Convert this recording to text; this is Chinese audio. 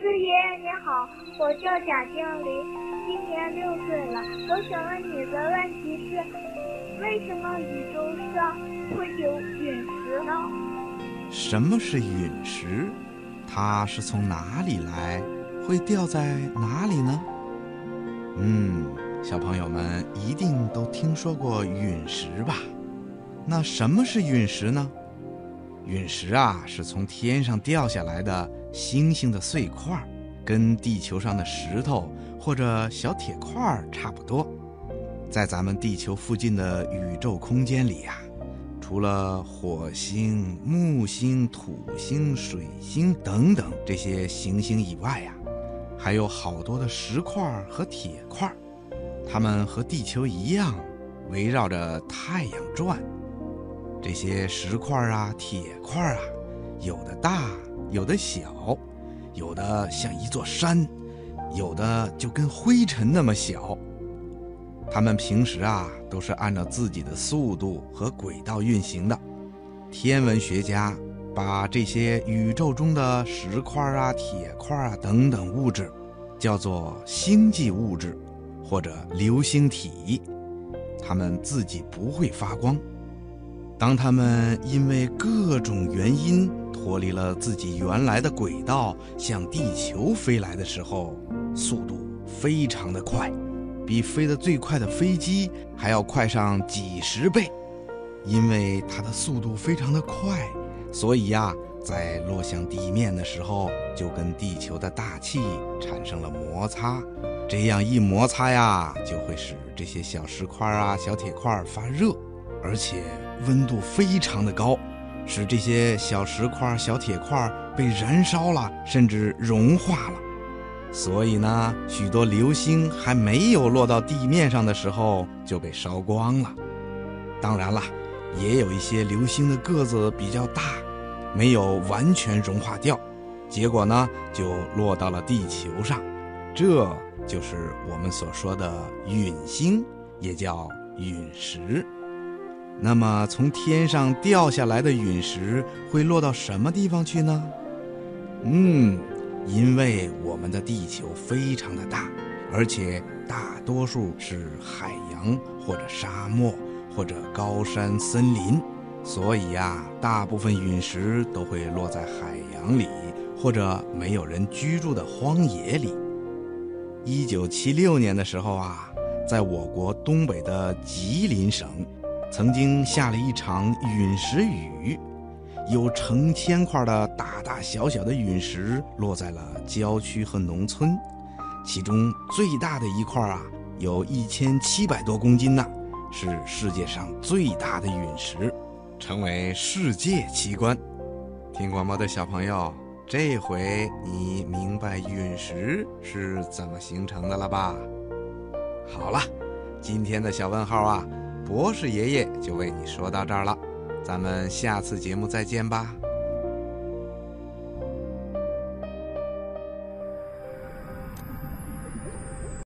士爷爷你好，我叫贾静林，今年六岁了。我想问你的问题是：为什么宇宙上会有陨石呢？什么是陨石？它是从哪里来？会掉在哪里呢？嗯，小朋友们一定都听说过陨石吧？那什么是陨石呢？陨石啊，是从天上掉下来的星星的碎块，跟地球上的石头或者小铁块差不多。在咱们地球附近的宇宙空间里呀，除了火星、木星、土星、水星等等这些行星以外呀，还有好多的石块和铁块，它们和地球一样，围绕着太阳转。这些石块啊、铁块啊，有的大，有的小，有的像一座山，有的就跟灰尘那么小。它们平时啊，都是按照自己的速度和轨道运行的。天文学家把这些宇宙中的石块啊、铁块啊等等物质，叫做星际物质，或者流星体。它们自己不会发光。当它们因为各种原因脱离了自己原来的轨道，向地球飞来的时候，速度非常的快，比飞得最快的飞机还要快上几十倍。因为它的速度非常的快，所以呀，在落向地面的时候，就跟地球的大气产生了摩擦。这样一摩擦呀，就会使这些小石块啊、小铁块发热，而且。温度非常的高，使这些小石块、小铁块被燃烧了，甚至融化了。所以呢，许多流星还没有落到地面上的时候就被烧光了。当然了，也有一些流星的个子比较大，没有完全融化掉，结果呢就落到了地球上。这就是我们所说的陨星，也叫陨石。那么，从天上掉下来的陨石会落到什么地方去呢？嗯，因为我们的地球非常的大，而且大多数是海洋或者沙漠或者高山森林，所以呀，大部分陨石都会落在海洋里或者没有人居住的荒野里。一九七六年的时候啊，在我国东北的吉林省。曾经下了一场陨石雨，有成千块的大大小小的陨石落在了郊区和农村，其中最大的一块啊，有一千七百多公斤呢，是世界上最大的陨石，成为世界奇观。听广播的小朋友，这回你明白陨石是怎么形成的了吧？好了，今天的小问号啊。博士爷爷就为你说到这儿了，咱们下次节目再见吧。